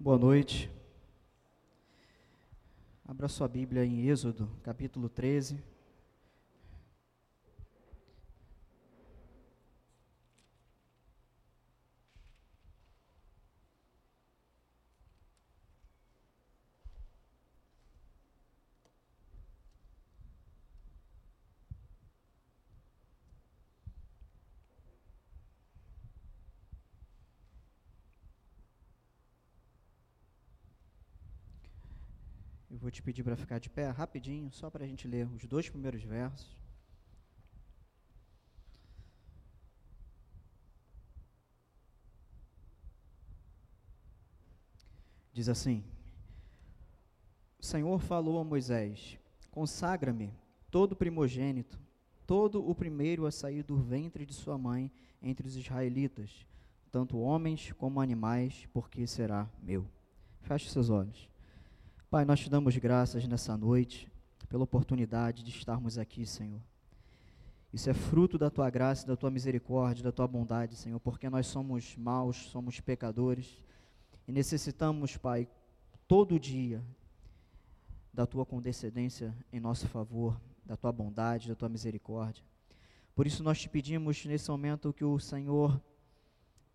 Boa noite. Abra sua Bíblia em Êxodo, capítulo 13. Vou te pedir para ficar de pé rapidinho, só para a gente ler os dois primeiros versos. Diz assim: O Senhor falou a Moisés: Consagra-me todo primogênito, todo o primeiro a sair do ventre de sua mãe entre os israelitas, tanto homens como animais, porque será meu. Feche seus olhos. Pai, nós te damos graças nessa noite pela oportunidade de estarmos aqui, Senhor. Isso é fruto da tua graça, da tua misericórdia, da tua bondade, Senhor, porque nós somos maus, somos pecadores e necessitamos, Pai, todo dia da tua condescendência em nosso favor, da tua bondade, da tua misericórdia. Por isso nós te pedimos nesse momento que o Senhor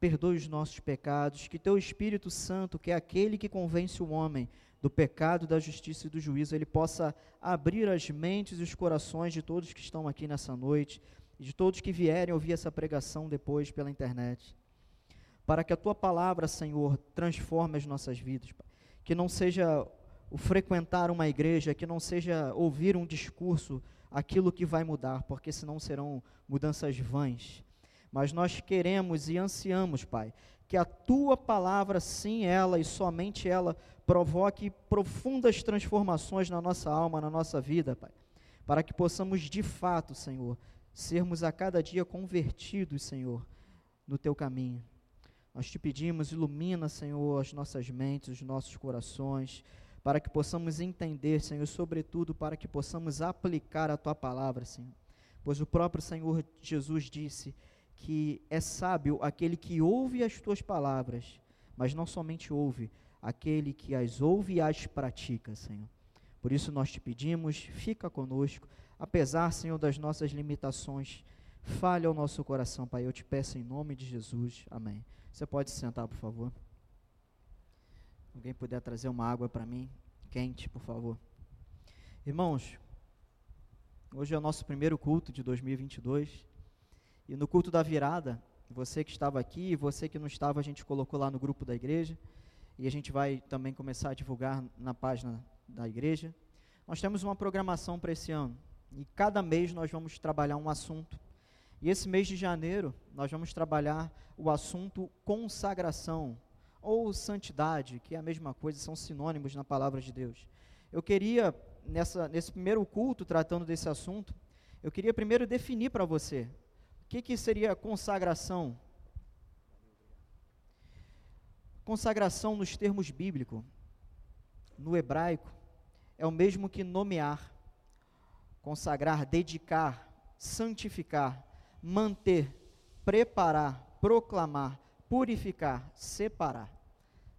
perdoe os nossos pecados, que teu Espírito Santo, que é aquele que convence o homem do pecado, da justiça e do juízo, ele possa abrir as mentes e os corações de todos que estão aqui nessa noite e de todos que vierem ouvir essa pregação depois pela internet. Para que a tua palavra, Senhor, transforme as nossas vidas, que não seja o frequentar uma igreja, que não seja ouvir um discurso aquilo que vai mudar, porque senão serão mudanças vãs. Mas nós queremos e ansiamos, Pai, que a tua palavra, sim, ela e somente ela, provoque profundas transformações na nossa alma, na nossa vida, Pai. Para que possamos de fato, Senhor, sermos a cada dia convertidos, Senhor, no teu caminho. Nós te pedimos, ilumina, Senhor, as nossas mentes, os nossos corações, para que possamos entender, Senhor, sobretudo para que possamos aplicar a tua palavra, Senhor. Pois o próprio Senhor Jesus disse que é sábio aquele que ouve as tuas palavras, mas não somente ouve, aquele que as ouve e as pratica, Senhor. Por isso nós te pedimos, fica conosco, apesar, Senhor, das nossas limitações, fale ao nosso coração, Pai. Eu te peço em nome de Jesus. Amém. Você pode se sentar, por favor. Alguém puder trazer uma água para mim, quente, por favor. Irmãos, hoje é o nosso primeiro culto de 2022. E no culto da virada, você que estava aqui e você que não estava, a gente colocou lá no grupo da igreja e a gente vai também começar a divulgar na página da igreja. Nós temos uma programação para esse ano e cada mês nós vamos trabalhar um assunto. E esse mês de janeiro nós vamos trabalhar o assunto consagração ou santidade, que é a mesma coisa, são sinônimos na palavra de Deus. Eu queria, nessa, nesse primeiro culto, tratando desse assunto, eu queria primeiro definir para você que, que seria consagração Consagração nos termos bíblicos, no hebraico, é o mesmo que nomear, consagrar, dedicar, santificar, manter, preparar, proclamar, purificar, separar.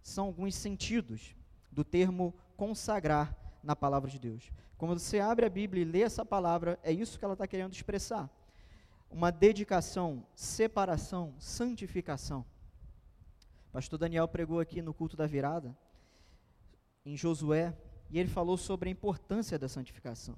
São alguns sentidos do termo consagrar na palavra de Deus. Quando você abre a Bíblia e lê essa palavra, é isso que ela está querendo expressar. Uma dedicação, separação, santificação. Pastor Daniel pregou aqui no culto da virada, em Josué, e ele falou sobre a importância da santificação.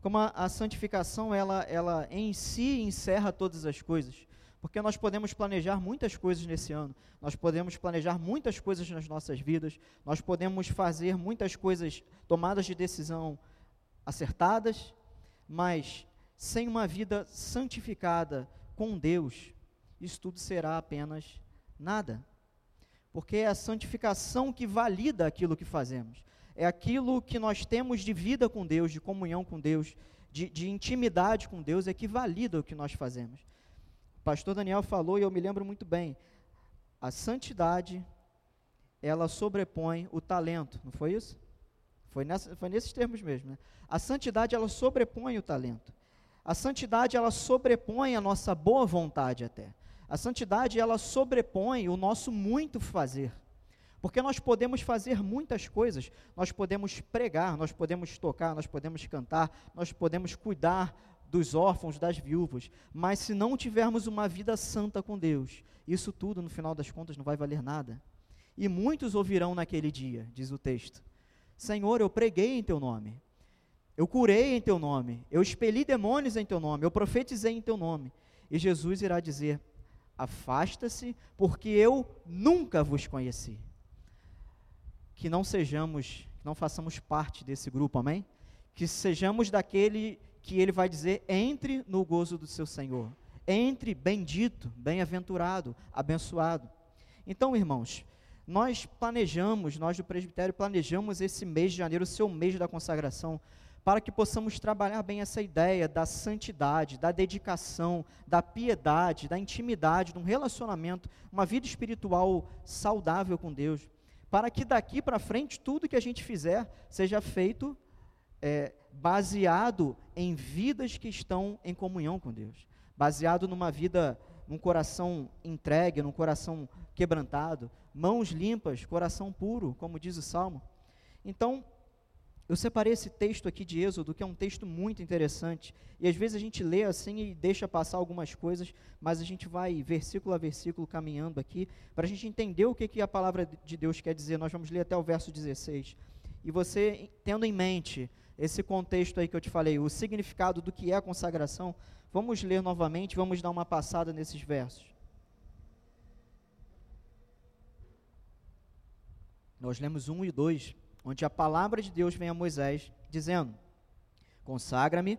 Como a, a santificação, ela, ela em si encerra todas as coisas. Porque nós podemos planejar muitas coisas nesse ano, nós podemos planejar muitas coisas nas nossas vidas, nós podemos fazer muitas coisas, tomadas de decisão acertadas, mas sem uma vida santificada com Deus, isso tudo será apenas nada porque é a santificação que valida aquilo que fazemos. É aquilo que nós temos de vida com Deus, de comunhão com Deus, de, de intimidade com Deus, é que valida o que nós fazemos. O pastor Daniel falou, e eu me lembro muito bem, a santidade, ela sobrepõe o talento, não foi isso? Foi, nessa, foi nesses termos mesmo. Né? A santidade, ela sobrepõe o talento. A santidade, ela sobrepõe a nossa boa vontade até. A santidade ela sobrepõe o nosso muito fazer. Porque nós podemos fazer muitas coisas, nós podemos pregar, nós podemos tocar, nós podemos cantar, nós podemos cuidar dos órfãos, das viúvas, mas se não tivermos uma vida santa com Deus, isso tudo, no final das contas, não vai valer nada. E muitos ouvirão naquele dia, diz o texto: Senhor, eu preguei em teu nome, eu curei em teu nome, eu expeli demônios em teu nome, eu profetizei em teu nome. E Jesus irá dizer: Afasta-se, porque eu nunca vos conheci que não sejamos, não façamos parte desse grupo, amém? Que sejamos daquele que ele vai dizer: entre no gozo do seu Senhor, entre bendito, bem-aventurado, abençoado. Então, irmãos, nós planejamos, nós do presbitério planejamos esse mês de janeiro, o seu mês da consagração, para que possamos trabalhar bem essa ideia da santidade, da dedicação, da piedade, da intimidade, de um relacionamento, uma vida espiritual saudável com Deus para que daqui para frente tudo que a gente fizer seja feito é, baseado em vidas que estão em comunhão com Deus, baseado numa vida, num coração entregue, num coração quebrantado, mãos limpas, coração puro, como diz o Salmo. Então, eu separei esse texto aqui de Êxodo, que é um texto muito interessante, e às vezes a gente lê assim e deixa passar algumas coisas, mas a gente vai versículo a versículo caminhando aqui, para a gente entender o que, que a palavra de Deus quer dizer. Nós vamos ler até o verso 16. E você, tendo em mente esse contexto aí que eu te falei, o significado do que é a consagração, vamos ler novamente, vamos dar uma passada nesses versos. Nós lemos 1 e 2 onde a palavra de Deus vem a Moisés, dizendo: Consagra-me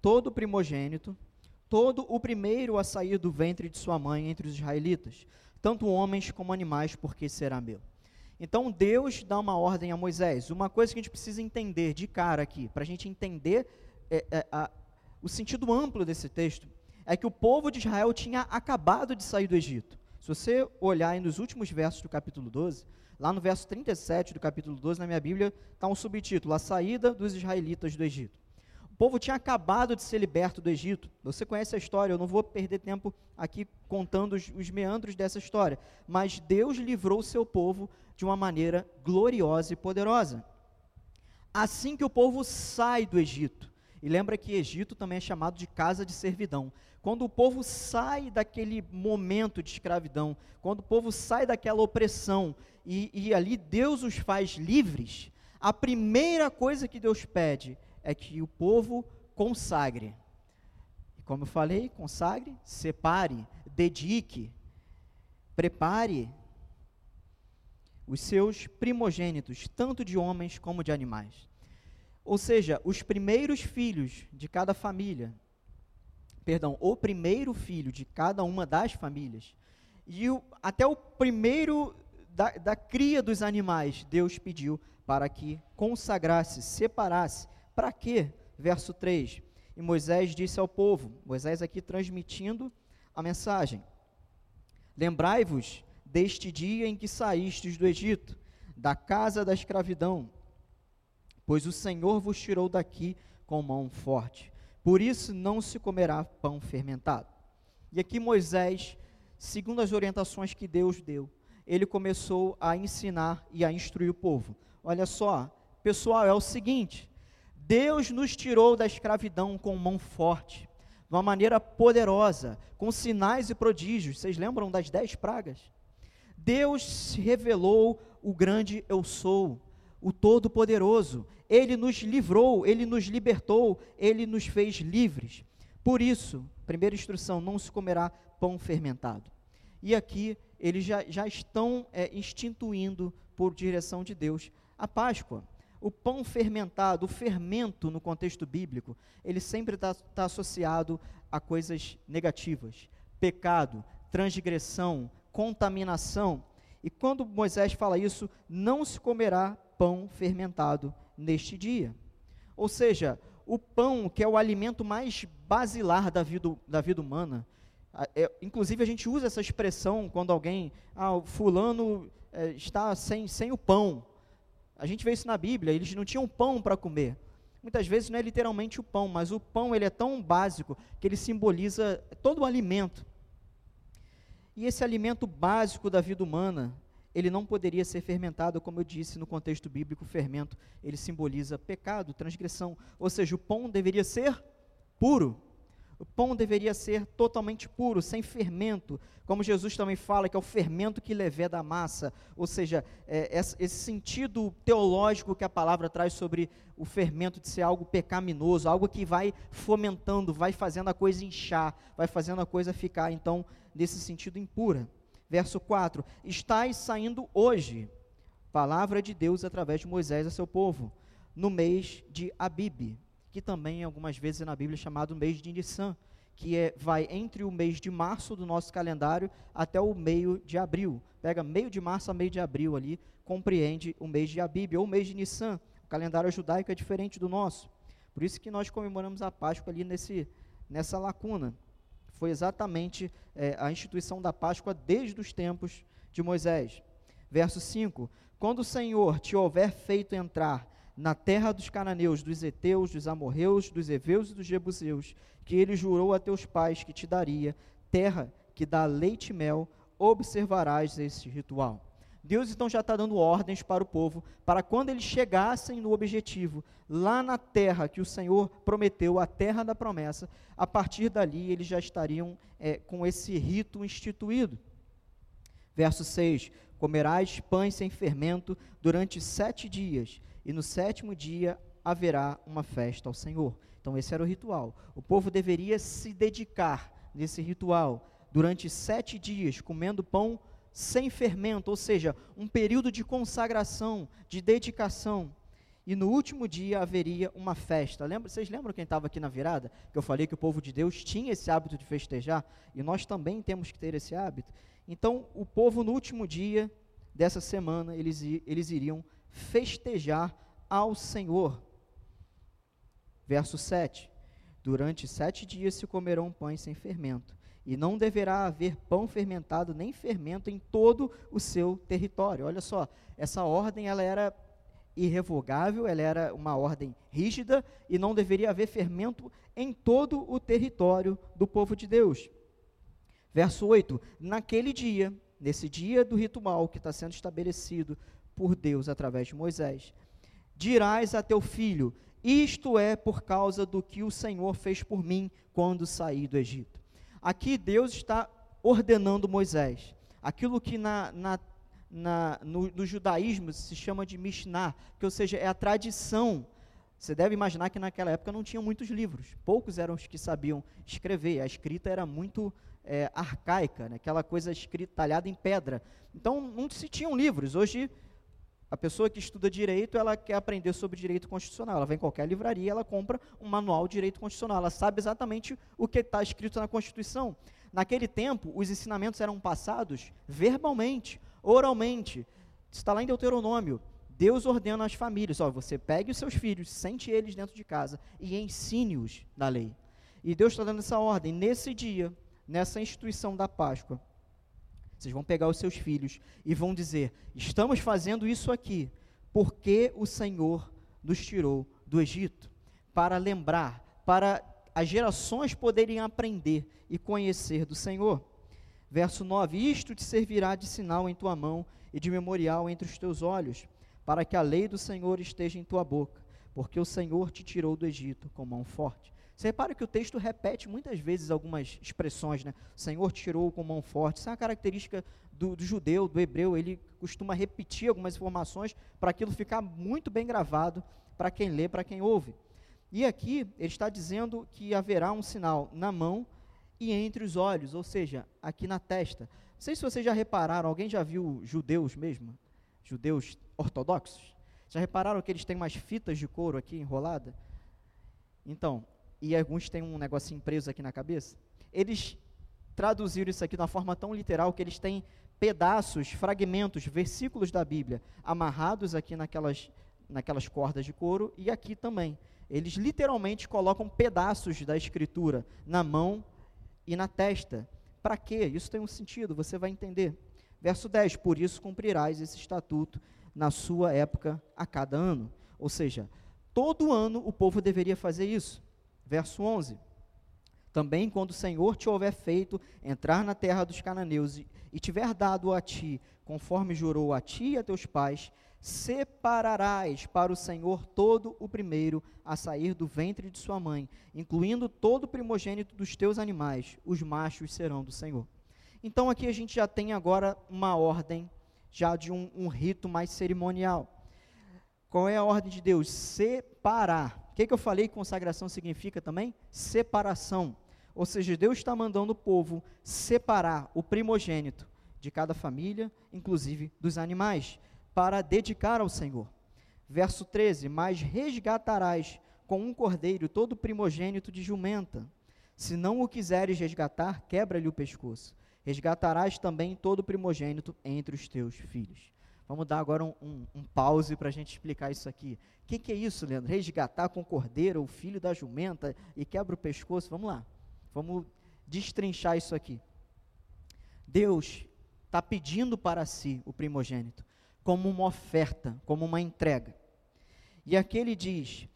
todo primogênito, todo o primeiro a sair do ventre de sua mãe entre os israelitas, tanto homens como animais, porque será meu. Então Deus dá uma ordem a Moisés. Uma coisa que a gente precisa entender de cara aqui, para a gente entender é, é, a, o sentido amplo desse texto, é que o povo de Israel tinha acabado de sair do Egito. Se você olhar nos últimos versos do capítulo 12, Lá no verso 37 do capítulo 12, na minha Bíblia, está um subtítulo: A saída dos israelitas do Egito. O povo tinha acabado de ser liberto do Egito. Você conhece a história, eu não vou perder tempo aqui contando os, os meandros dessa história. Mas Deus livrou o seu povo de uma maneira gloriosa e poderosa. Assim que o povo sai do Egito, e lembra que Egito também é chamado de casa de servidão. Quando o povo sai daquele momento de escravidão, quando o povo sai daquela opressão e, e ali Deus os faz livres, a primeira coisa que Deus pede é que o povo consagre. E como eu falei, consagre, separe, dedique, prepare os seus primogênitos, tanto de homens como de animais. Ou seja, os primeiros filhos de cada família, perdão, o primeiro filho de cada uma das famílias, e o, até o primeiro da, da cria dos animais, Deus pediu para que consagrasse, separasse. Para quê? Verso 3. E Moisés disse ao povo, Moisés aqui transmitindo a mensagem: Lembrai-vos deste dia em que saístes do Egito, da casa da escravidão, pois o Senhor vos tirou daqui com mão forte. Por isso não se comerá pão fermentado. E aqui Moisés, segundo as orientações que Deus deu, ele começou a ensinar e a instruir o povo. Olha só, pessoal, é o seguinte: Deus nos tirou da escravidão com mão forte, de uma maneira poderosa, com sinais e prodígios. Vocês lembram das dez pragas? Deus revelou o grande eu sou, o Todo-Poderoso. Ele nos livrou, ele nos libertou, ele nos fez livres. Por isso, primeira instrução: não se comerá pão fermentado. E aqui eles já, já estão é, instituindo, por direção de Deus, a Páscoa. O pão fermentado, o fermento no contexto bíblico, ele sempre está tá associado a coisas negativas, pecado, transgressão, contaminação. E quando Moisés fala isso, não se comerá pão fermentado neste dia. Ou seja, o pão, que é o alimento mais basilar da vida, da vida humana, é, inclusive, a gente usa essa expressão quando alguém, ah, fulano é, está sem, sem o pão. A gente vê isso na Bíblia, eles não tinham pão para comer. Muitas vezes não é literalmente o pão, mas o pão ele é tão básico que ele simboliza todo o alimento. E esse alimento básico da vida humana, ele não poderia ser fermentado, como eu disse no contexto bíblico, fermento, ele simboliza pecado, transgressão, ou seja, o pão deveria ser puro. O pão deveria ser totalmente puro, sem fermento, como Jesus também fala, que é o fermento que leveda a massa, ou seja, é, esse sentido teológico que a palavra traz sobre o fermento de ser algo pecaminoso, algo que vai fomentando, vai fazendo a coisa inchar, vai fazendo a coisa ficar, então, nesse sentido impura. Verso 4: Estais saindo hoje, palavra de Deus através de Moisés a seu povo, no mês de Abibe, que também algumas vezes na Bíblia é chamado mês de Nissan, que é, vai entre o mês de março do nosso calendário até o meio de abril. Pega meio de março a meio de abril ali, compreende o mês de Abibe, ou o mês de Nissan. O calendário judaico é diferente do nosso. Por isso que nós comemoramos a Páscoa ali nesse, nessa lacuna foi exatamente é, a instituição da Páscoa desde os tempos de Moisés. Verso 5: Quando o Senhor te houver feito entrar na terra dos cananeus, dos heteus, dos amorreus, dos heveus e dos jebuseus, que ele jurou a teus pais que te daria, terra que dá leite e mel, observarás esse ritual. Deus então já está dando ordens para o povo, para quando eles chegassem no objetivo, lá na terra que o Senhor prometeu, a terra da promessa, a partir dali eles já estariam é, com esse rito instituído. Verso 6: Comerás pães sem fermento durante sete dias, e no sétimo dia haverá uma festa ao Senhor. Então, esse era o ritual. O povo deveria se dedicar nesse ritual durante sete dias, comendo pão sem fermento, ou seja, um período de consagração, de dedicação. E no último dia haveria uma festa. Lembra, vocês lembram quem estava aqui na virada? Que eu falei que o povo de Deus tinha esse hábito de festejar? E nós também temos que ter esse hábito. Então, o povo, no último dia dessa semana, eles, eles iriam festejar ao Senhor. Verso 7: Durante sete dias se comerão pães sem fermento e não deverá haver pão fermentado nem fermento em todo o seu território. Olha só, essa ordem ela era irrevogável, ela era uma ordem rígida e não deveria haver fermento em todo o território do povo de Deus. Verso 8: Naquele dia, nesse dia do ritual que está sendo estabelecido por Deus através de Moisés, dirás a teu filho: Isto é por causa do que o Senhor fez por mim quando saí do Egito. Aqui Deus está ordenando Moisés. Aquilo que na, na, na, no, no, judaísmo se chama de Mishnah, que ou seja, é a tradição. Você deve imaginar que naquela época não tinham muitos livros, poucos eram os que sabiam escrever, a escrita era muito é, arcaica, né? aquela coisa escrita, talhada em pedra. Então não se tinham livros. Hoje a pessoa que estuda direito, ela quer aprender sobre direito constitucional. Ela vai em qualquer livraria, ela compra um manual de direito constitucional. Ela sabe exatamente o que está escrito na Constituição. Naquele tempo, os ensinamentos eram passados verbalmente, oralmente. Está lá em Deuteronômio. Deus ordena às famílias: ó, você pegue os seus filhos, sente eles dentro de casa e ensine-os na lei. E Deus está dando essa ordem nesse dia, nessa instituição da Páscoa. Vocês vão pegar os seus filhos e vão dizer: Estamos fazendo isso aqui porque o Senhor nos tirou do Egito. Para lembrar, para as gerações poderem aprender e conhecer do Senhor. Verso 9: Isto te servirá de sinal em tua mão e de memorial entre os teus olhos, para que a lei do Senhor esteja em tua boca, porque o Senhor te tirou do Egito com mão forte. Você repara que o texto repete muitas vezes algumas expressões, né? O Senhor tirou com mão forte. Isso é uma característica do, do judeu, do hebreu. Ele costuma repetir algumas informações para aquilo ficar muito bem gravado para quem lê, para quem ouve. E aqui ele está dizendo que haverá um sinal na mão e entre os olhos, ou seja, aqui na testa. Não sei se vocês já repararam, alguém já viu judeus mesmo? Judeus ortodoxos? Já repararam que eles têm umas fitas de couro aqui enrolada? Então, e alguns têm um negocinho preso aqui na cabeça, eles traduziram isso aqui de uma forma tão literal que eles têm pedaços, fragmentos, versículos da Bíblia amarrados aqui naquelas, naquelas cordas de couro e aqui também. Eles literalmente colocam pedaços da Escritura na mão e na testa. Para quê? Isso tem um sentido, você vai entender. Verso 10: Por isso cumprirás esse estatuto na sua época a cada ano. Ou seja, todo ano o povo deveria fazer isso. Verso 11: Também quando o Senhor te houver feito entrar na terra dos cananeus e, tiver dado a ti, conforme jurou a ti e a teus pais, separarás para o Senhor todo o primeiro a sair do ventre de sua mãe, incluindo todo o primogênito dos teus animais, os machos serão do Senhor. Então aqui a gente já tem agora uma ordem, já de um, um rito mais cerimonial. Qual é a ordem de Deus? Separar. Que, que eu falei que consagração significa também? Separação. Ou seja, Deus está mandando o povo separar o primogênito de cada família, inclusive dos animais, para dedicar ao Senhor. Verso 13: Mas resgatarás com um cordeiro todo primogênito de jumenta. Se não o quiseres resgatar, quebra-lhe o pescoço. Resgatarás também todo primogênito entre os teus filhos. Vamos dar agora um, um, um pause para a gente explicar isso aqui. O que, que, é isso, Leandro? Resgatar com cordeiro o filho da jumenta e quebra o pescoço? Vamos lá. Vamos destrinchar isso aqui. Deus está pedindo para si o primogênito, como uma oferta, como uma entrega. E aqui ele diz: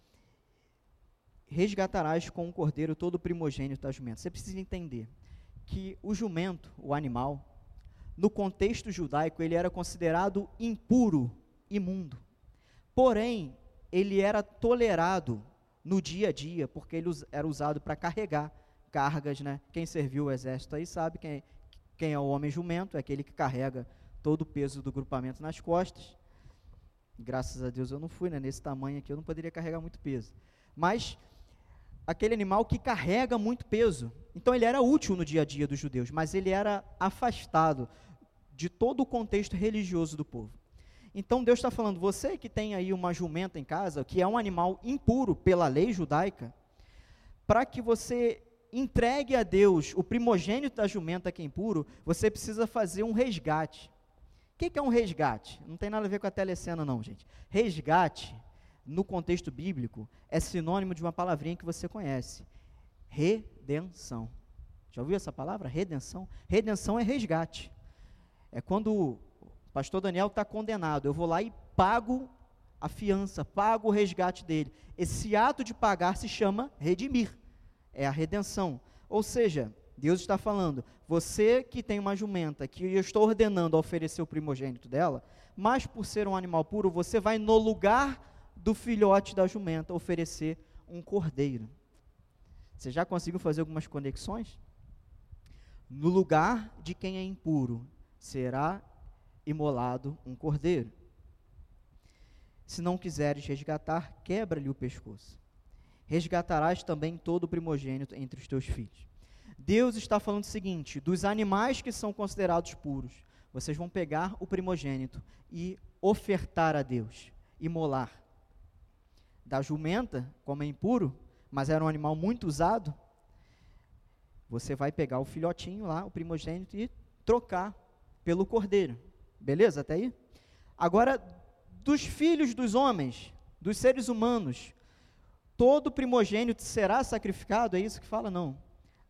resgatarás com o cordeiro todo o primogênito da jumenta. Você precisa entender que o jumento, o animal, no contexto judaico, ele era considerado impuro, imundo. Porém, ele era tolerado no dia a dia, porque ele era usado para carregar cargas, né? Quem serviu o exército aí sabe quem, quem é o homem jumento, é aquele que carrega todo o peso do grupamento nas costas. Graças a Deus eu não fui, né? Nesse tamanho aqui eu não poderia carregar muito peso. Mas aquele animal que carrega muito peso. Então ele era útil no dia a dia dos judeus, mas ele era afastado de todo o contexto religioso do povo. Então Deus está falando, você que tem aí uma jumenta em casa, que é um animal impuro pela lei judaica, para que você entregue a Deus o primogênito da jumenta que é impuro, você precisa fazer um resgate. O que, é um resgate? Não tem nada a ver com a telecena, não, gente. Resgate, no contexto bíblico, é sinônimo de uma palavrinha que você conhece: redenção. Já ouviu essa palavra? Redenção? Redenção é resgate. É quando o pastor Daniel está condenado, eu vou lá e pago a fiança, pago o resgate dele. Esse ato de pagar se chama redimir é a redenção. Ou seja, Deus está falando, você que tem uma jumenta, que eu estou ordenando a oferecer o primogênito dela, mas por ser um animal puro, você vai no lugar do filhote da jumenta oferecer um cordeiro. Você já conseguiu fazer algumas conexões? No lugar de quem é impuro, será imolado um cordeiro. Se não quiseres resgatar, quebra-lhe o pescoço resgatarás também todo o primogênito entre os teus filhos. Deus está falando o seguinte: dos animais que são considerados puros, vocês vão pegar o primogênito e ofertar a Deus, imolar. Da jumenta, como é impuro, mas era um animal muito usado, você vai pegar o filhotinho lá, o primogênito, e trocar pelo cordeiro. Beleza? Até aí? Agora, dos filhos dos homens, dos seres humanos, todo primogênito será sacrificado, é isso que fala? Não.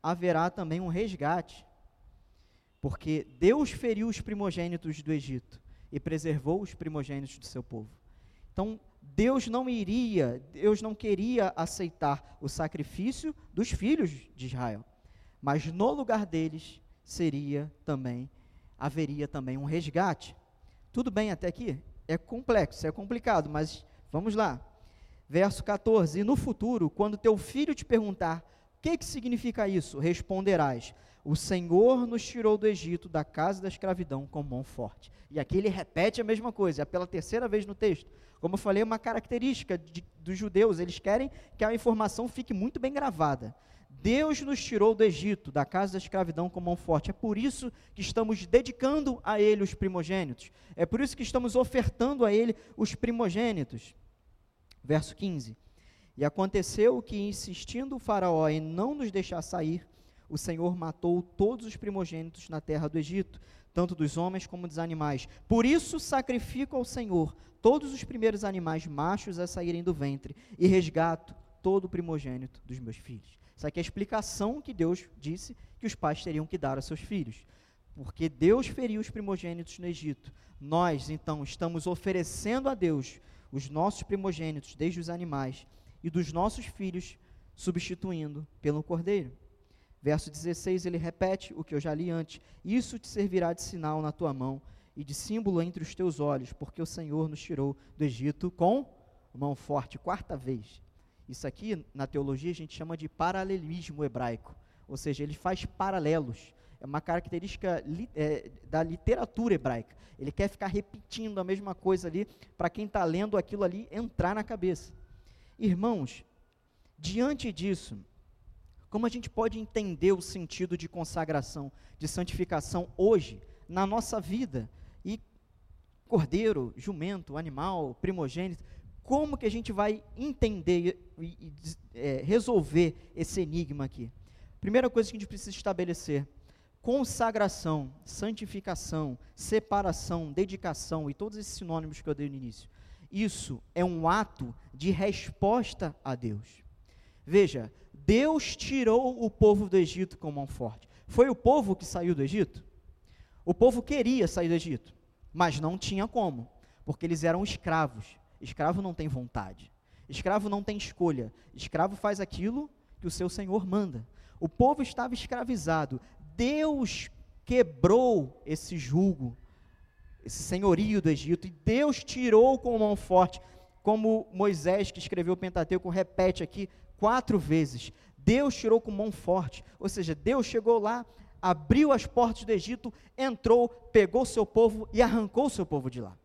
Haverá também um resgate. Porque Deus feriu os primogênitos do Egito e preservou os primogênitos do seu povo. Então, Deus não iria, Deus não queria aceitar o sacrifício dos filhos de Israel. Mas no lugar deles seria também haveria também um resgate. Tudo bem até aqui? É complexo, é complicado, mas vamos lá. Verso 14: E no futuro, quando teu filho te perguntar que, que significa isso, responderás: O Senhor nos tirou do Egito, da casa da escravidão, com mão forte. E aqui ele repete a mesma coisa, é pela terceira vez no texto. Como eu falei, é uma característica de, dos judeus, eles querem que a informação fique muito bem gravada. Deus nos tirou do Egito, da casa da escravidão com mão forte. É por isso que estamos dedicando a Ele os primogênitos. É por isso que estamos ofertando a Ele os primogênitos. Verso 15: E aconteceu que, insistindo o Faraó em não nos deixar sair, o Senhor matou todos os primogênitos na terra do Egito, tanto dos homens como dos animais. Por isso sacrifico ao Senhor todos os primeiros animais machos a saírem do ventre, e resgato todo o primogênito dos meus filhos. Isso aqui é a explicação que Deus disse que os pais teriam que dar aos seus filhos. Porque Deus feriu os primogênitos no Egito. Nós, então, estamos oferecendo a Deus os nossos primogênitos, desde os animais, e dos nossos filhos, substituindo pelo cordeiro. Verso 16, ele repete o que eu já li antes: Isso te servirá de sinal na tua mão e de símbolo entre os teus olhos, porque o Senhor nos tirou do Egito com mão forte. Quarta vez. Isso aqui, na teologia, a gente chama de paralelismo hebraico, ou seja, ele faz paralelos. É uma característica li, é, da literatura hebraica. Ele quer ficar repetindo a mesma coisa ali, para quem está lendo aquilo ali entrar na cabeça. Irmãos, diante disso, como a gente pode entender o sentido de consagração, de santificação hoje, na nossa vida? E cordeiro, jumento, animal, primogênito, como que a gente vai entender e, e é, resolver esse enigma aqui? Primeira coisa que a gente precisa estabelecer: consagração, santificação, separação, dedicação e todos esses sinônimos que eu dei no início. Isso é um ato de resposta a Deus. Veja, Deus tirou o povo do Egito com mão forte. Foi o povo que saiu do Egito? O povo queria sair do Egito, mas não tinha como, porque eles eram escravos. Escravo não tem vontade. Escravo não tem escolha. Escravo faz aquilo que o seu senhor manda. O povo estava escravizado. Deus quebrou esse jugo, esse senhorio do Egito, e Deus tirou com mão forte, como Moisés, que escreveu o Pentateuco, repete aqui, quatro vezes. Deus tirou com mão forte, ou seja, Deus chegou lá, abriu as portas do Egito, entrou, pegou seu povo e arrancou seu povo de lá.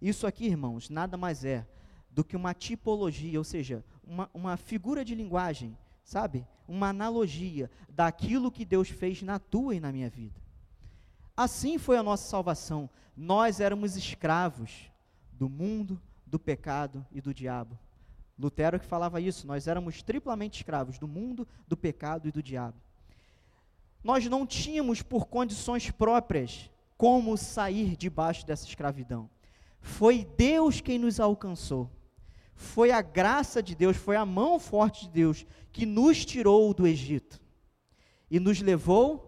Isso aqui, irmãos, nada mais é do que uma tipologia, ou seja, uma, uma figura de linguagem, sabe? Uma analogia daquilo que Deus fez na tua e na minha vida. Assim foi a nossa salvação. Nós éramos escravos do mundo, do pecado e do diabo. Lutero que falava isso, nós éramos triplamente escravos do mundo, do pecado e do diabo. Nós não tínhamos por condições próprias como sair debaixo dessa escravidão. Foi Deus quem nos alcançou. Foi a graça de Deus, foi a mão forte de Deus que nos tirou do Egito e nos levou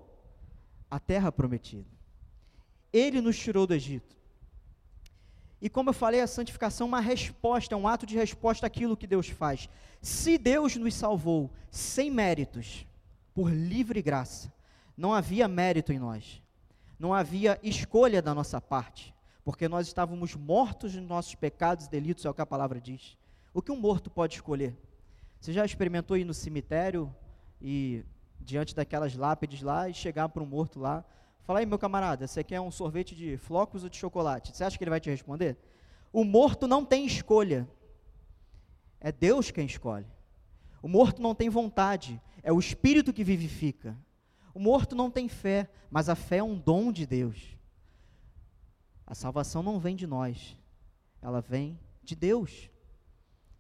à terra prometida. Ele nos tirou do Egito. E como eu falei, a santificação é uma resposta, é um ato de resposta àquilo que Deus faz. Se Deus nos salvou sem méritos, por livre graça, não havia mérito em nós, não havia escolha da nossa parte, porque nós estávamos mortos nos nossos pecados e delitos, é o que a palavra diz. O que um morto pode escolher? Você já experimentou ir no cemitério e diante daquelas lápides lá e chegar para um morto lá Fala aí, meu camarada, você quer um sorvete de flocos ou de chocolate? Você acha que ele vai te responder? O morto não tem escolha. É Deus quem escolhe. O morto não tem vontade, é o espírito que vivifica. O morto não tem fé, mas a fé é um dom de Deus. A salvação não vem de nós, ela vem de Deus.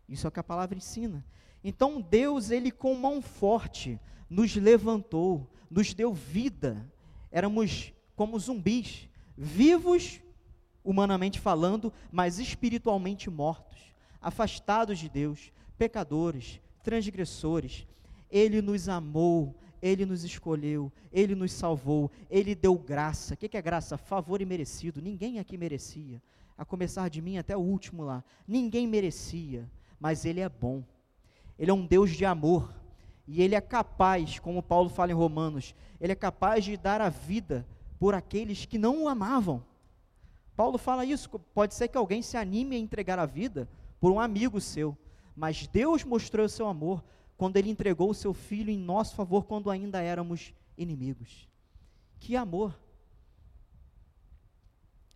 Isso é o que a palavra ensina. Então Deus, ele com mão forte, nos levantou, nos deu vida, éramos como zumbis, vivos, humanamente falando, mas espiritualmente mortos, afastados de Deus, pecadores, transgressores. Ele nos amou, ele nos escolheu, ele nos salvou, ele deu graça. O que é graça? Favor e merecido. Ninguém aqui merecia. A começar de mim até o último lá. Ninguém merecia, mas ele é bom. Ele é um Deus de amor. E ele é capaz, como Paulo fala em Romanos, ele é capaz de dar a vida por aqueles que não o amavam. Paulo fala isso, pode ser que alguém se anime a entregar a vida por um amigo seu, mas Deus mostrou o seu amor quando ele entregou o seu filho em nosso favor quando ainda éramos inimigos. Que amor!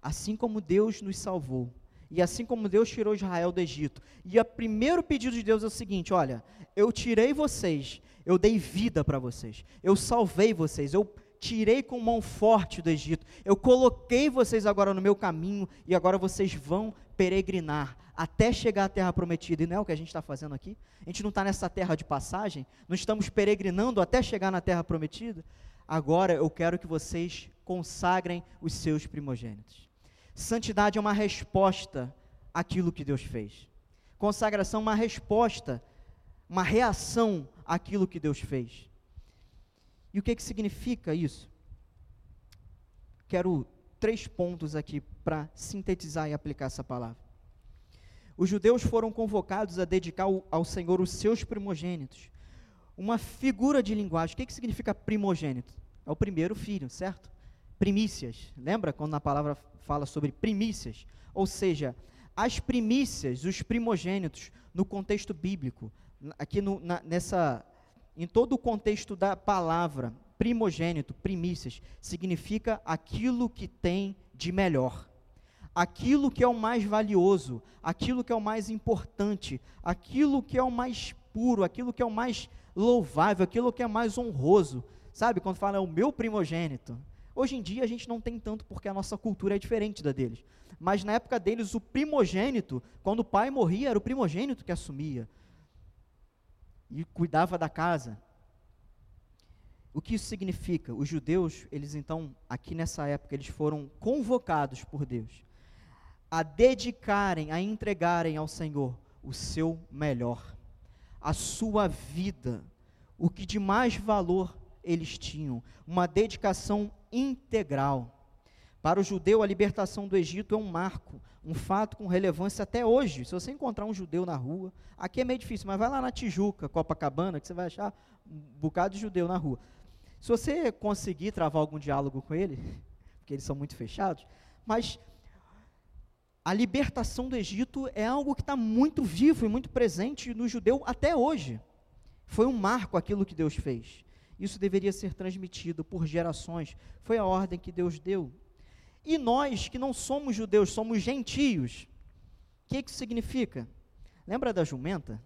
Assim como Deus nos salvou, e assim como Deus tirou Israel do Egito. E o primeiro pedido de Deus é o seguinte: olha, eu tirei vocês, eu dei vida para vocês, eu salvei vocês, eu tirei com mão forte do Egito, eu coloquei vocês agora no meu caminho e agora vocês vão peregrinar até chegar à terra prometida. E não é o que a gente está fazendo aqui? A gente não está nessa terra de passagem? Não estamos peregrinando até chegar na terra prometida? Agora eu quero que vocês consagrem os seus primogênitos. Santidade é uma resposta àquilo que Deus fez. Consagração é uma resposta, uma reação àquilo que Deus fez. E o que, que significa isso? Quero três pontos aqui para sintetizar e aplicar essa palavra. Os judeus foram convocados a dedicar ao Senhor os seus primogênitos. uma figura de linguagem. O que, que significa primogênito? É o primeiro filho, certo? Primícias. Lembra quando a palavra fala sobre primícias? Ou seja, as primícias, os primogênitos, no contexto bíblico, aqui no, na, nessa, em todo o contexto da palavra, primogênito, primícias, significa aquilo que tem de melhor, aquilo que é o mais valioso, aquilo que é o mais importante, aquilo que é o mais puro, aquilo que é o mais louvável, aquilo que é mais honroso. Sabe, quando fala é o meu primogênito. Hoje em dia a gente não tem tanto porque a nossa cultura é diferente da deles. Mas na época deles, o primogênito, quando o pai morria, era o primogênito que assumia e cuidava da casa. O que isso significa? Os judeus, eles então, aqui nessa época, eles foram convocados por Deus a dedicarem, a entregarem ao Senhor o seu melhor, a sua vida, o que de mais valor eles tinham, uma dedicação integral. Para o judeu, a libertação do Egito é um marco, um fato com relevância até hoje. Se você encontrar um judeu na rua, aqui é meio difícil, mas vai lá na Tijuca, Copacabana, que você vai achar um bocado de judeu na rua. Se você conseguir travar algum diálogo com ele, porque eles são muito fechados, mas a libertação do Egito é algo que está muito vivo e muito presente no judeu até hoje. Foi um marco aquilo que Deus fez. Isso deveria ser transmitido por gerações. Foi a ordem que Deus deu. E nós, que não somos judeus, somos gentios, o que isso significa? Lembra da jumenta?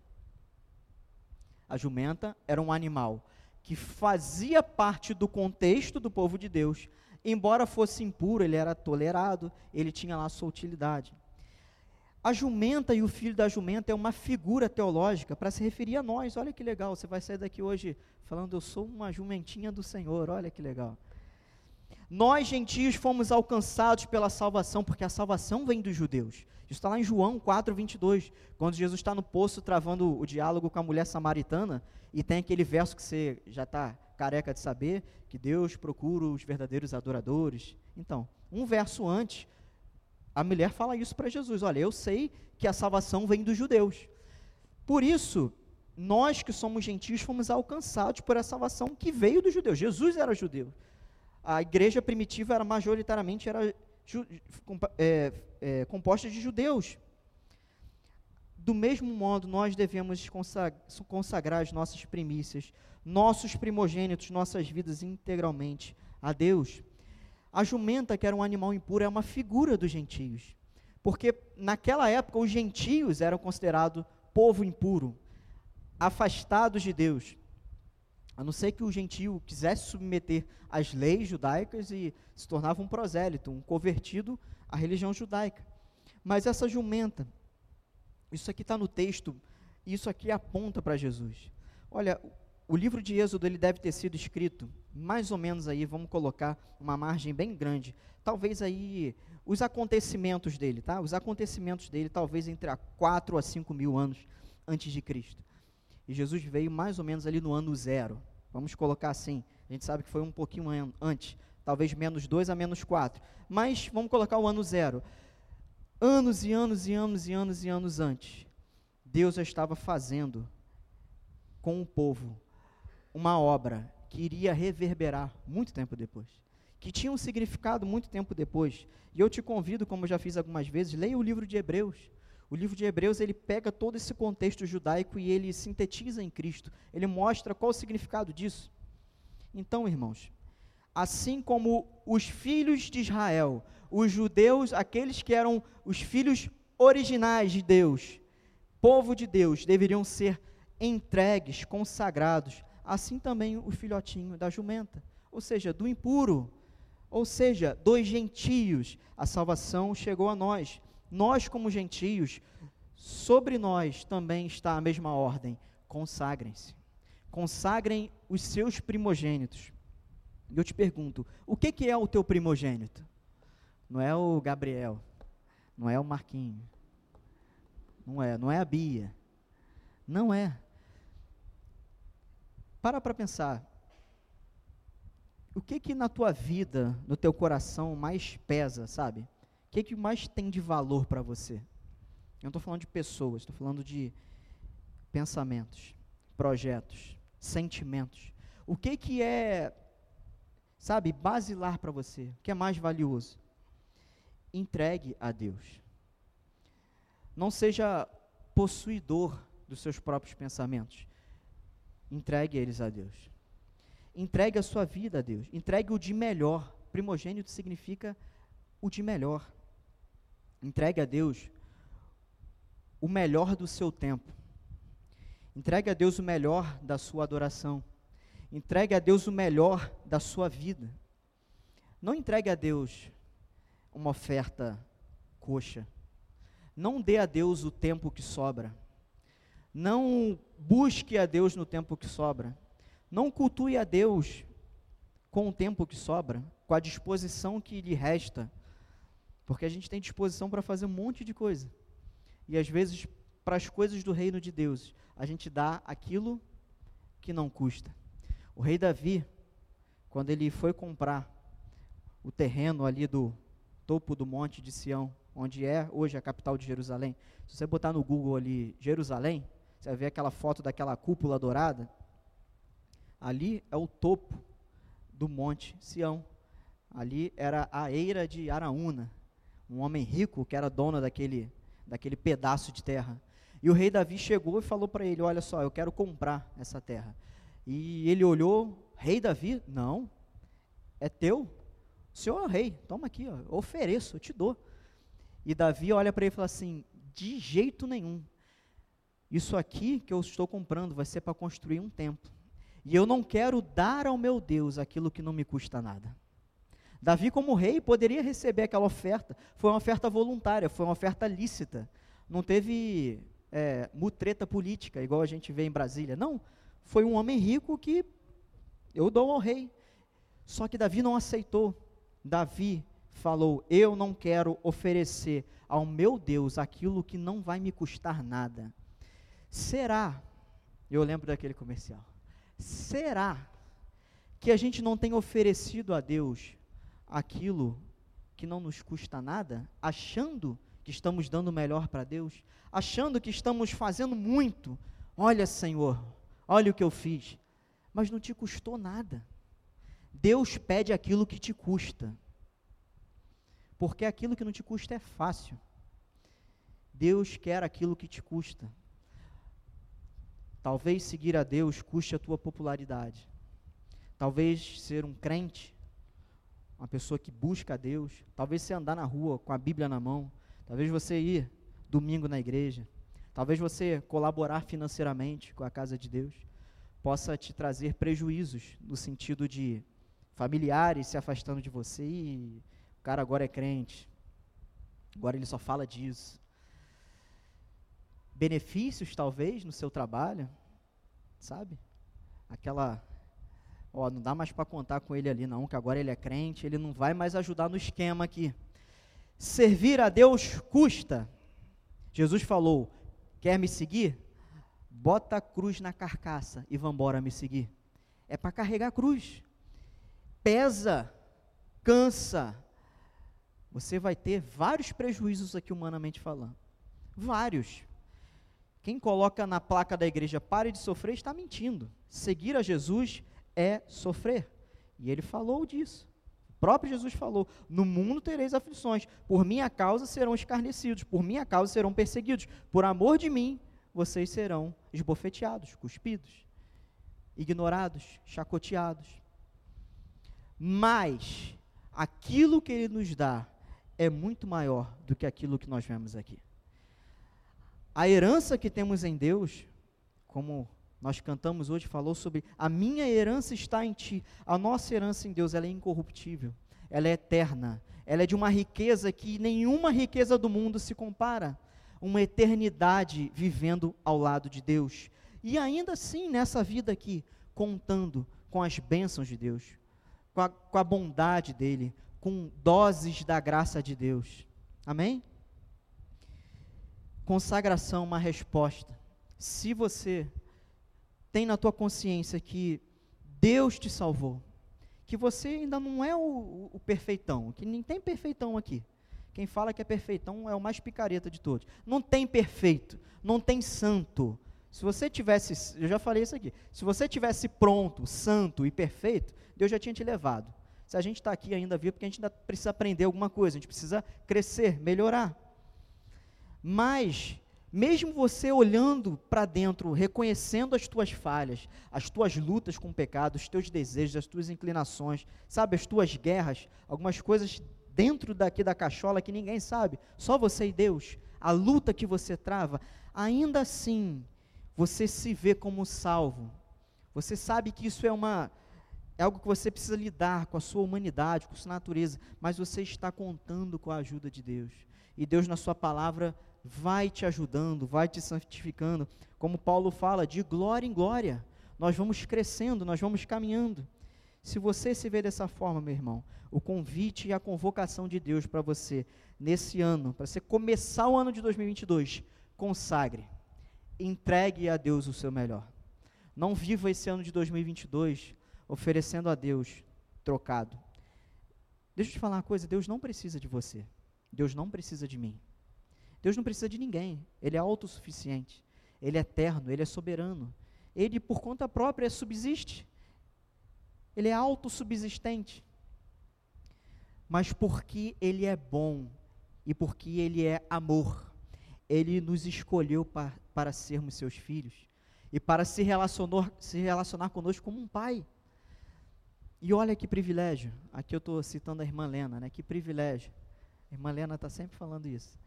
A jumenta era um animal que fazia parte do contexto do povo de Deus, embora fosse impuro, ele era tolerado, ele tinha lá sua utilidade. A jumenta e o filho da jumenta é uma figura teológica para se referir a nós. Olha que legal, você vai sair daqui hoje falando, eu sou uma jumentinha do Senhor, olha que legal. Nós, gentios, fomos alcançados pela salvação, porque a salvação vem dos judeus. Isso está lá em João 4, 22, quando Jesus está no poço travando o diálogo com a mulher samaritana, e tem aquele verso que você já está careca de saber, que Deus procura os verdadeiros adoradores. Então, um verso antes, a mulher fala isso para Jesus: Olha, eu sei que a salvação vem dos judeus. Por isso, nós que somos gentios fomos alcançados por essa salvação que veio dos judeus. Jesus era judeu. A igreja primitiva era majoritariamente era, é, é, composta de judeus. Do mesmo modo, nós devemos consagrar as nossas primícias, nossos primogênitos, nossas vidas integralmente a Deus. A jumenta, que era um animal impuro, é uma figura dos gentios. Porque naquela época os gentios eram considerados povo impuro, afastados de Deus. A não ser que o gentio quisesse submeter às leis judaicas e se tornava um prosélito, um convertido à religião judaica. Mas essa jumenta, isso aqui está no texto, isso aqui aponta para Jesus. Olha, o livro de Êxodo ele deve ter sido escrito mais ou menos aí, vamos colocar uma margem bem grande, talvez aí os acontecimentos dele, tá? Os acontecimentos dele talvez entre a 4 a 5 mil anos antes de Cristo. E Jesus veio mais ou menos ali no ano zero. Vamos colocar assim. A gente sabe que foi um pouquinho antes, talvez menos 2 a menos 4. Mas vamos colocar o ano zero anos e anos e anos e anos e anos antes, Deus já estava fazendo com o povo uma obra que iria reverberar muito tempo depois, que tinha um significado muito tempo depois. E eu te convido, como eu já fiz algumas vezes, leia o livro de Hebreus. O livro de Hebreus ele pega todo esse contexto judaico e ele sintetiza em Cristo. Ele mostra qual o significado disso. Então, irmãos, assim como os filhos de Israel os judeus, aqueles que eram os filhos originais de Deus, povo de Deus, deveriam ser entregues, consagrados, assim também o filhotinho da jumenta, ou seja, do impuro, ou seja, dos gentios, a salvação chegou a nós. Nós, como gentios, sobre nós também está a mesma ordem: consagrem-se. Consagrem os seus primogênitos. E eu te pergunto: o que, que é o teu primogênito? Não é o Gabriel. Não é o Marquinho. Não é, não é a Bia. Não é. Para para pensar. O que que na tua vida, no teu coração mais pesa, sabe? O que que mais tem de valor para você? Eu não estou falando de pessoas, estou falando de pensamentos, projetos, sentimentos. O que que é, sabe, basilar para você? O que é mais valioso? Entregue a Deus. Não seja possuidor dos seus próprios pensamentos. Entregue eles a Deus. Entregue a sua vida a Deus. Entregue o de melhor. Primogênito significa o de melhor. Entregue a Deus o melhor do seu tempo. Entregue a Deus o melhor da sua adoração. Entregue a Deus o melhor da sua vida. Não entregue a Deus uma oferta coxa. Não dê a Deus o tempo que sobra. Não busque a Deus no tempo que sobra. Não cultue a Deus com o tempo que sobra, com a disposição que lhe resta. Porque a gente tem disposição para fazer um monte de coisa. E às vezes, para as coisas do reino de Deus, a gente dá aquilo que não custa. O rei Davi, quando ele foi comprar o terreno ali do topo do monte de Sião, onde é hoje a capital de Jerusalém, se você botar no Google ali Jerusalém, você ver aquela foto daquela cúpula dourada. Ali é o topo do monte Sião. Ali era a eira de Araúna, um homem rico que era dono daquele, daquele pedaço de terra. E o rei Davi chegou e falou para ele: Olha só, eu quero comprar essa terra. E ele olhou: Rei Davi? Não, é teu. O senhor é o rei, toma aqui, ó, ofereço, eu te dou. E Davi olha para ele e fala assim: De jeito nenhum. Isso aqui que eu estou comprando vai ser para construir um templo. E eu não quero dar ao meu Deus aquilo que não me custa nada. Davi, como rei, poderia receber aquela oferta. Foi uma oferta voluntária, foi uma oferta lícita. Não teve é, mutreta política, igual a gente vê em Brasília. Não, foi um homem rico que eu dou ao rei. Só que Davi não aceitou. Davi falou: Eu não quero oferecer ao meu Deus aquilo que não vai me custar nada. Será? Eu lembro daquele comercial. Será que a gente não tem oferecido a Deus aquilo que não nos custa nada, achando que estamos dando melhor para Deus, achando que estamos fazendo muito. Olha, Senhor, olha o que eu fiz. Mas não te custou nada. Deus pede aquilo que te custa. Porque aquilo que não te custa é fácil. Deus quer aquilo que te custa. Talvez seguir a Deus custe a tua popularidade. Talvez ser um crente, uma pessoa que busca a Deus, talvez você andar na rua com a Bíblia na mão, Talvez você ir domingo na igreja, talvez você colaborar financeiramente com a casa de Deus, possa te trazer prejuízos no sentido de familiares se afastando de você e o cara agora é crente, agora ele só fala disso. Benefícios, talvez, no seu trabalho, sabe? Aquela, ó, não dá mais para contar com ele ali não, que agora ele é crente, ele não vai mais ajudar no esquema aqui. Servir a Deus custa. Jesus falou: Quer me seguir? Bota a cruz na carcaça e vambora me seguir. É para carregar a cruz. Pesa, cansa. Você vai ter vários prejuízos aqui, humanamente falando. Vários. Quem coloca na placa da igreja pare de sofrer está mentindo. Seguir a Jesus é sofrer. E ele falou disso próprio Jesus falou: No mundo tereis aflições, por minha causa serão escarnecidos, por minha causa serão perseguidos, por amor de mim vocês serão esbofeteados, cuspidos, ignorados, chacoteados. Mas aquilo que Ele nos dá é muito maior do que aquilo que nós vemos aqui. A herança que temos em Deus, como nós cantamos hoje, falou sobre a minha herança está em ti. A nossa herança em Deus, ela é incorruptível, ela é eterna, ela é de uma riqueza que nenhuma riqueza do mundo se compara. Uma eternidade vivendo ao lado de Deus. E ainda assim, nessa vida aqui, contando com as bênçãos de Deus, com a, com a bondade dEle, com doses da graça de Deus. Amém? Consagração, uma resposta. Se você tem na tua consciência que Deus te salvou, que você ainda não é o, o, perfeitão, que nem tem perfeitão aqui. Quem fala que é perfeitão é o mais picareta de todos. Não tem perfeito, não tem santo. Se você tivesse, eu já falei isso aqui, se você tivesse pronto, santo e perfeito, Deus já tinha te levado. Se a gente está aqui ainda vivo, porque a gente ainda precisa aprender alguma coisa, a gente precisa crescer, melhorar. Mas, mesmo você olhando para dentro, reconhecendo as tuas falhas, as tuas lutas com o pecado, os teus desejos, as tuas inclinações, sabe, as tuas guerras, algumas coisas dentro daqui da cachola que ninguém sabe, só você e Deus, a luta que você trava, ainda assim, você se vê como salvo. Você sabe que isso é uma é algo que você precisa lidar com a sua humanidade, com a sua natureza, mas você está contando com a ajuda de Deus. E Deus na sua palavra vai te ajudando, vai te santificando, como Paulo fala, de glória em glória. Nós vamos crescendo, nós vamos caminhando. Se você se vê dessa forma, meu irmão, o convite e a convocação de Deus para você nesse ano, para você começar o ano de 2022, consagre entregue a Deus o seu melhor. Não viva esse ano de 2022 oferecendo a Deus trocado. Deixa eu te falar uma coisa: Deus não precisa de você. Deus não precisa de mim. Deus não precisa de ninguém. Ele é autossuficiente. Ele é eterno. Ele é soberano. Ele, por conta própria, subsiste. Ele é autossubsistente. Mas porque Ele é bom e porque Ele é amor, Ele nos escolheu para para sermos seus filhos e para se relacionar, se relacionar conosco como um pai. E olha que privilégio, aqui eu estou citando a irmã Lena, né? que privilégio. Irmã Lena está sempre falando isso.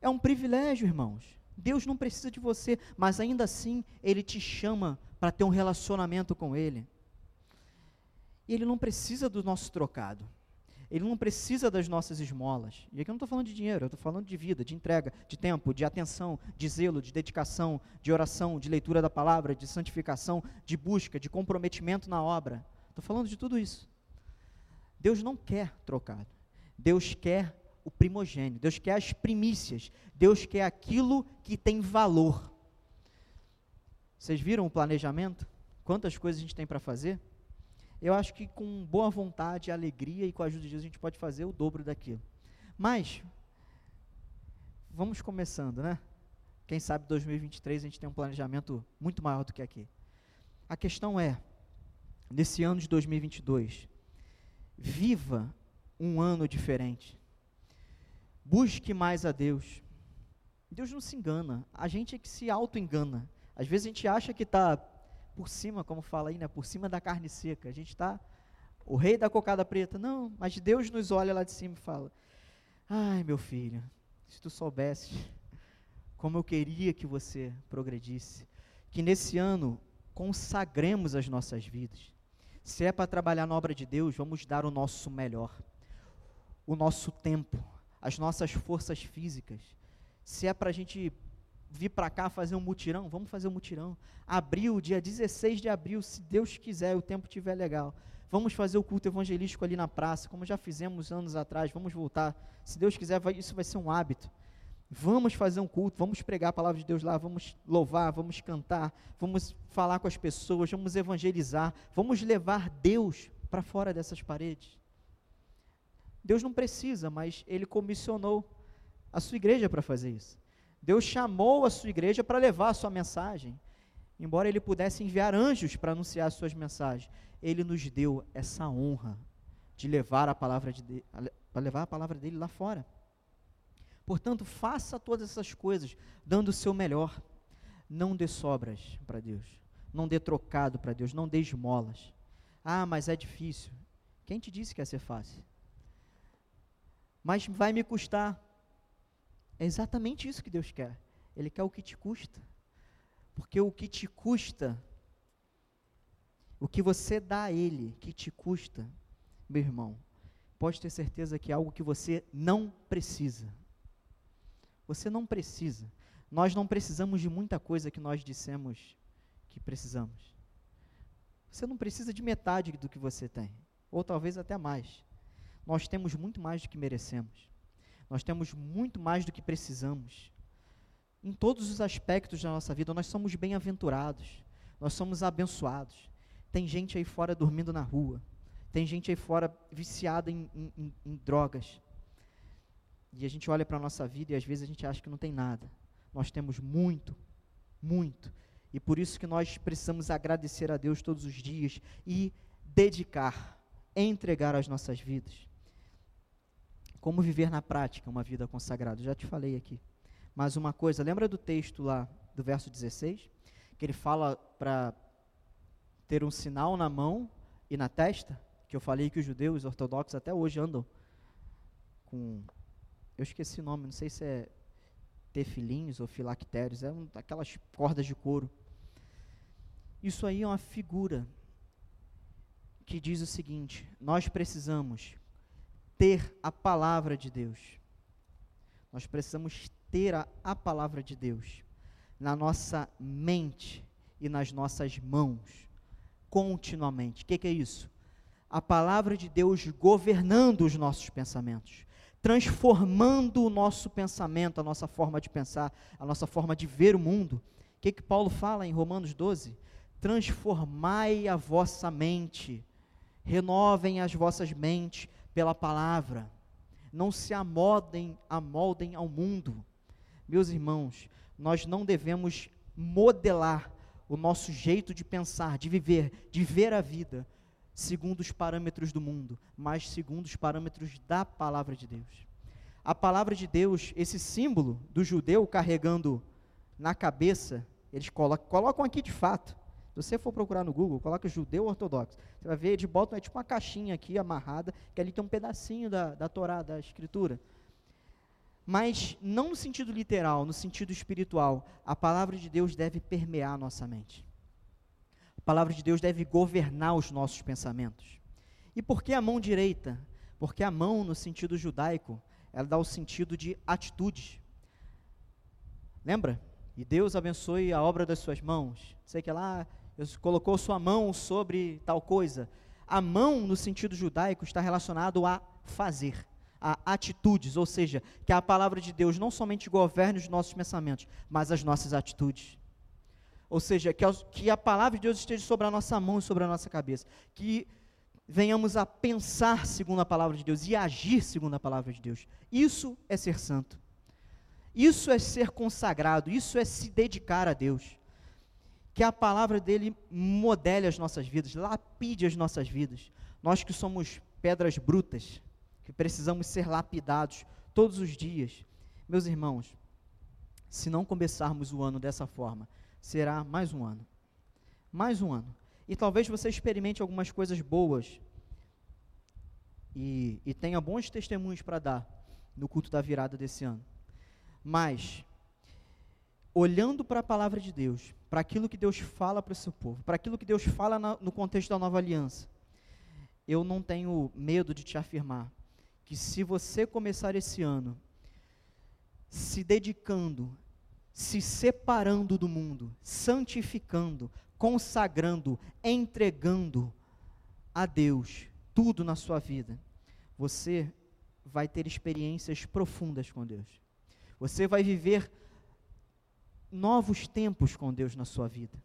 É um privilégio, irmãos. Deus não precisa de você, mas ainda assim Ele te chama para ter um relacionamento com Ele. E Ele não precisa do nosso trocado. Ele não precisa das nossas esmolas. E aqui eu não estou falando de dinheiro, eu estou falando de vida, de entrega, de tempo, de atenção, de zelo, de dedicação, de oração, de leitura da palavra, de santificação, de busca, de comprometimento na obra. Estou falando de tudo isso. Deus não quer trocado. Deus quer o primogênio. Deus quer as primícias. Deus quer aquilo que tem valor. Vocês viram o planejamento? Quantas coisas a gente tem para fazer? eu acho que com boa vontade, alegria e com a ajuda de Deus a gente pode fazer o dobro daquilo. Mas, vamos começando, né? Quem sabe 2023 a gente tem um planejamento muito maior do que aqui. A questão é, nesse ano de 2022, viva um ano diferente. Busque mais a Deus. Deus não se engana, a gente é que se auto-engana. Às vezes a gente acha que está por cima, como fala aí, né, por cima da carne seca. A gente está o rei da cocada preta. Não, mas Deus nos olha lá de cima e fala: Ai, meu filho, se tu soubesse como eu queria que você progredisse, que nesse ano consagremos as nossas vidas. Se é para trabalhar na obra de Deus, vamos dar o nosso melhor, o nosso tempo, as nossas forças físicas. Se é para a gente vir para cá fazer um mutirão, vamos fazer um mutirão. Abril, dia 16 de abril, se Deus quiser, o tempo estiver legal. Vamos fazer o culto evangelístico ali na praça, como já fizemos anos atrás, vamos voltar. Se Deus quiser, vai, isso vai ser um hábito. Vamos fazer um culto, vamos pregar a palavra de Deus lá, vamos louvar, vamos cantar, vamos falar com as pessoas, vamos evangelizar, vamos levar Deus para fora dessas paredes. Deus não precisa, mas Ele comissionou a sua igreja para fazer isso. Deus chamou a sua igreja para levar a sua mensagem. Embora ele pudesse enviar anjos para anunciar as suas mensagens, ele nos deu essa honra de levar a palavra de, para levar a palavra dele lá fora. Portanto, faça todas essas coisas dando o seu melhor. Não dê sobras para Deus. Não dê trocado para Deus. Não dê esmolas. Ah, mas é difícil. Quem te disse que ia ser fácil? Mas vai me custar. É exatamente isso que Deus quer. Ele quer o que te custa. Porque o que te custa, o que você dá a Ele, que te custa, meu irmão, pode ter certeza que é algo que você não precisa. Você não precisa. Nós não precisamos de muita coisa que nós dissemos que precisamos. Você não precisa de metade do que você tem, ou talvez até mais. Nós temos muito mais do que merecemos. Nós temos muito mais do que precisamos. Em todos os aspectos da nossa vida, nós somos bem-aventurados, nós somos abençoados. Tem gente aí fora dormindo na rua, tem gente aí fora viciada em, em, em drogas. E a gente olha para a nossa vida e às vezes a gente acha que não tem nada. Nós temos muito, muito. E por isso que nós precisamos agradecer a Deus todos os dias e dedicar, entregar as nossas vidas. Como viver na prática uma vida consagrada? Já te falei aqui. Mas uma coisa, lembra do texto lá do verso 16? Que ele fala para ter um sinal na mão e na testa? Que eu falei que os judeus ortodoxos até hoje andam com. Eu esqueci o nome, não sei se é tefilins ou filactérios, é um, aquelas cordas de couro. Isso aí é uma figura que diz o seguinte: nós precisamos ter a palavra de Deus. Nós precisamos ter a, a palavra de Deus na nossa mente e nas nossas mãos, continuamente. O que, que é isso? A palavra de Deus governando os nossos pensamentos, transformando o nosso pensamento, a nossa forma de pensar, a nossa forma de ver o mundo. O que, que Paulo fala em Romanos 12? Transformai a vossa mente, renovem as vossas mentes pela palavra. Não se amoldem, amoldem ao mundo. Meus irmãos, nós não devemos modelar o nosso jeito de pensar, de viver, de ver a vida, segundo os parâmetros do mundo, mas segundo os parâmetros da palavra de Deus. A palavra de Deus, esse símbolo do judeu carregando na cabeça, eles colocam, colocam aqui de fato. Se você for procurar no Google, coloca judeu ortodoxo. Você vai ver, eles botam é tipo uma caixinha aqui amarrada, que ali tem um pedacinho da, da Torá, da Escritura. Mas não no sentido literal, no sentido espiritual. A palavra de Deus deve permear a nossa mente. A palavra de Deus deve governar os nossos pensamentos. E por que a mão direita? Porque a mão, no sentido judaico, ela dá o sentido de atitude. Lembra? E Deus abençoe a obra das suas mãos. Sei que lá Deus colocou sua mão sobre tal coisa. A mão, no sentido judaico, está relacionado a fazer, a atitudes, ou seja, que a palavra de Deus não somente governe os nossos pensamentos, mas as nossas atitudes. Ou seja, que, que a palavra de Deus esteja sobre a nossa mão e sobre a nossa cabeça. Que venhamos a pensar segundo a palavra de Deus e agir segundo a palavra de Deus. Isso é ser santo. Isso é ser consagrado, isso é se dedicar a Deus. Que a palavra dele modele as nossas vidas, lapide as nossas vidas. Nós que somos pedras brutas, que precisamos ser lapidados todos os dias. Meus irmãos, se não começarmos o ano dessa forma, será mais um ano. Mais um ano. E talvez você experimente algumas coisas boas e, e tenha bons testemunhos para dar no culto da virada desse ano. Mas, olhando para a palavra de Deus, para aquilo que Deus fala para o seu povo, para aquilo que Deus fala na, no contexto da nova aliança, eu não tenho medo de te afirmar que se você começar esse ano se dedicando se separando do mundo, santificando, consagrando, entregando a Deus tudo na sua vida, você vai ter experiências profundas com Deus. Você vai viver novos tempos com Deus na sua vida.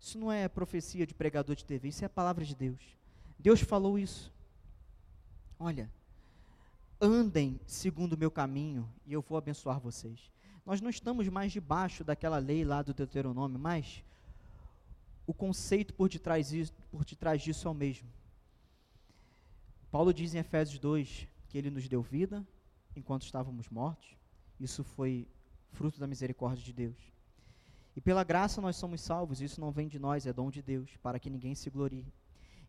Isso não é profecia de pregador de TV, isso é a palavra de Deus. Deus falou isso. Olha, andem segundo o meu caminho e eu vou abençoar vocês. Nós não estamos mais debaixo daquela lei lá do Deuteronômio, mas o conceito por detrás, disso, por detrás disso é o mesmo. Paulo diz em Efésios 2 que ele nos deu vida enquanto estávamos mortos. Isso foi fruto da misericórdia de Deus. E pela graça nós somos salvos, isso não vem de nós, é dom de Deus, para que ninguém se glorie.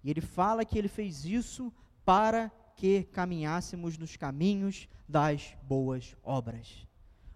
E ele fala que ele fez isso para que caminhássemos nos caminhos das boas obras.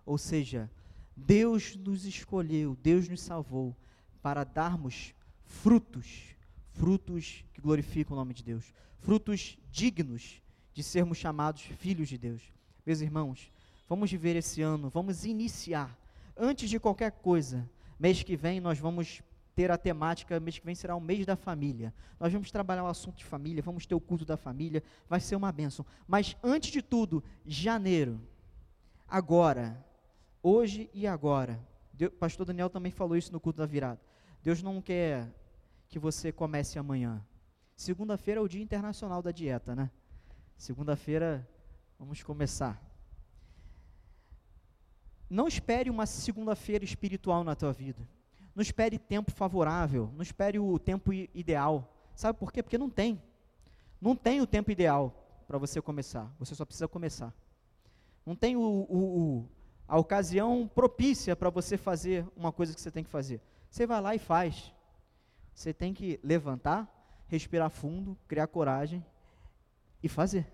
Ou seja, Deus nos escolheu, Deus nos salvou para darmos frutos, frutos que glorificam o nome de Deus, frutos dignos de sermos chamados filhos de Deus. Meus irmãos, vamos viver esse ano, vamos iniciar. Antes de qualquer coisa, mês que vem nós vamos ter a temática, mês que vem será o mês da família. Nós vamos trabalhar o assunto de família, vamos ter o culto da família, vai ser uma bênção. Mas antes de tudo, janeiro, agora, hoje e agora. Pastor Daniel também falou isso no culto da virada. Deus não quer que você comece amanhã. Segunda-feira é o Dia Internacional da Dieta, né? Segunda-feira vamos começar. Não espere uma segunda-feira espiritual na tua vida. Não espere tempo favorável, não espere o tempo ideal. Sabe por quê? Porque não tem. Não tem o tempo ideal para você começar. Você só precisa começar. Não tem o, o, o, a ocasião propícia para você fazer uma coisa que você tem que fazer. Você vai lá e faz. Você tem que levantar, respirar fundo, criar coragem e fazer.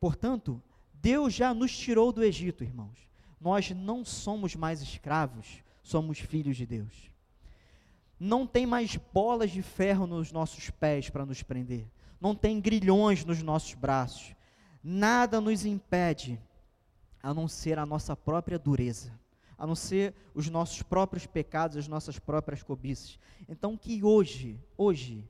Portanto, Deus já nos tirou do Egito, irmãos. Nós não somos mais escravos, somos filhos de Deus. Não tem mais bolas de ferro nos nossos pés para nos prender. Não tem grilhões nos nossos braços. Nada nos impede a não ser a nossa própria dureza, a não ser os nossos próprios pecados, as nossas próprias cobiças. Então que hoje, hoje,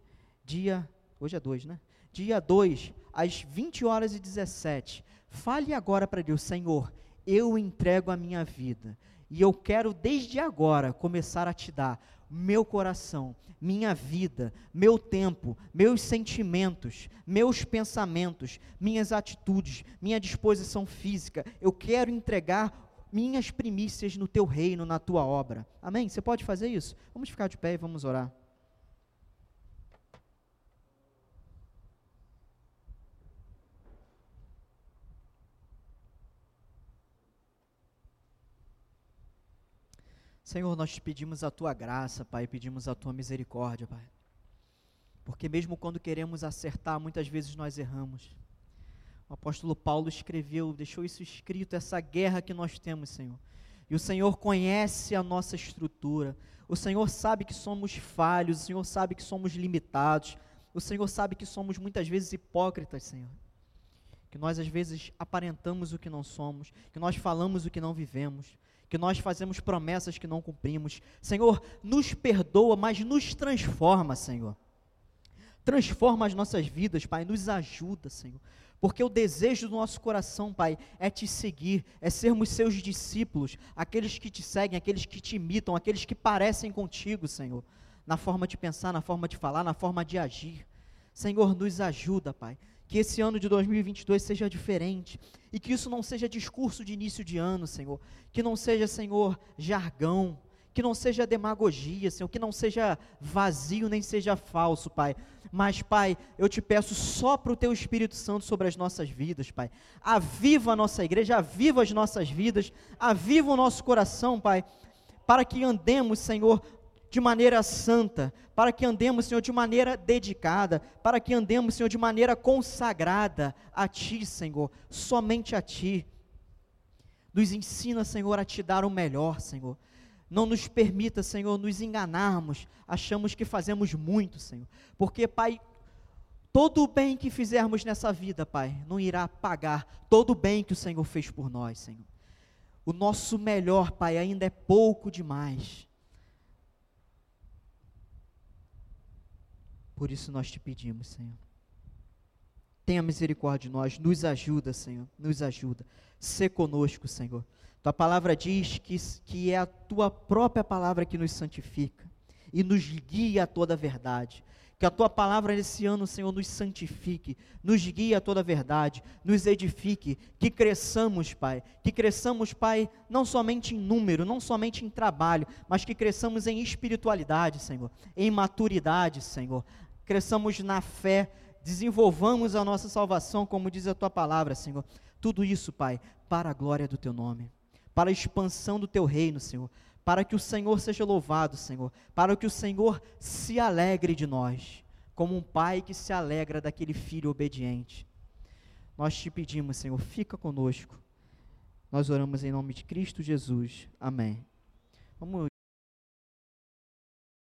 dia, hoje é 2, né? Dia 2, às 20 horas e 17, Fale agora para Deus, Senhor, eu entrego a minha vida e eu quero desde agora começar a te dar meu coração, minha vida, meu tempo, meus sentimentos, meus pensamentos, minhas atitudes, minha disposição física. Eu quero entregar minhas primícias no teu reino, na tua obra. Amém? Você pode fazer isso? Vamos ficar de pé e vamos orar. Senhor, nós te pedimos a tua graça, Pai, pedimos a tua misericórdia, Pai. Porque mesmo quando queremos acertar, muitas vezes nós erramos. O apóstolo Paulo escreveu, deixou isso escrito, essa guerra que nós temos, Senhor. E o Senhor conhece a nossa estrutura. O Senhor sabe que somos falhos, o Senhor sabe que somos limitados. O Senhor sabe que somos muitas vezes hipócritas, Senhor. Que nós às vezes aparentamos o que não somos, que nós falamos o que não vivemos que nós fazemos promessas que não cumprimos. Senhor, nos perdoa, mas nos transforma, Senhor. Transforma as nossas vidas, Pai, nos ajuda, Senhor. Porque o desejo do nosso coração, Pai, é te seguir, é sermos seus discípulos, aqueles que te seguem, aqueles que te imitam, aqueles que parecem contigo, Senhor, na forma de pensar, na forma de falar, na forma de agir. Senhor, nos ajuda, Pai que esse ano de 2022 seja diferente e que isso não seja discurso de início de ano, Senhor. Que não seja, Senhor, jargão, que não seja demagogia, Senhor, que não seja vazio nem seja falso, Pai. Mas, Pai, eu te peço só para o Teu Espírito Santo sobre as nossas vidas, Pai. Aviva a nossa igreja, aviva as nossas vidas, aviva o nosso coração, Pai, para que andemos, Senhor, de maneira santa, para que andemos, Senhor, de maneira dedicada, para que andemos, Senhor, de maneira consagrada a Ti, Senhor, somente a Ti. Nos ensina, Senhor, a Te dar o melhor, Senhor. Não nos permita, Senhor, nos enganarmos, achamos que fazemos muito, Senhor, porque, Pai, todo o bem que fizermos nessa vida, Pai, não irá pagar todo o bem que o Senhor fez por nós, Senhor. O nosso melhor, Pai, ainda é pouco demais. Por isso nós te pedimos, Senhor. Tenha misericórdia de nós, nos ajuda, Senhor, nos ajuda. Sê conosco, Senhor. Tua palavra diz que, que é a tua própria palavra que nos santifica e nos guia a toda a verdade. Que a tua palavra nesse ano, Senhor, nos santifique, nos guie a toda a verdade, nos edifique, que cresçamos, Pai, que cresçamos, Pai, não somente em número, não somente em trabalho, mas que cresçamos em espiritualidade, Senhor, em maturidade, Senhor, cresçamos na fé, desenvolvamos a nossa salvação, como diz a tua palavra, Senhor. Tudo isso, Pai, para a glória do teu nome, para a expansão do teu reino, Senhor, para que o Senhor seja louvado, Senhor, para que o Senhor se alegre de nós, como um pai que se alegra daquele filho obediente. Nós te pedimos, Senhor, fica conosco. Nós oramos em nome de Cristo Jesus. Amém. Vamos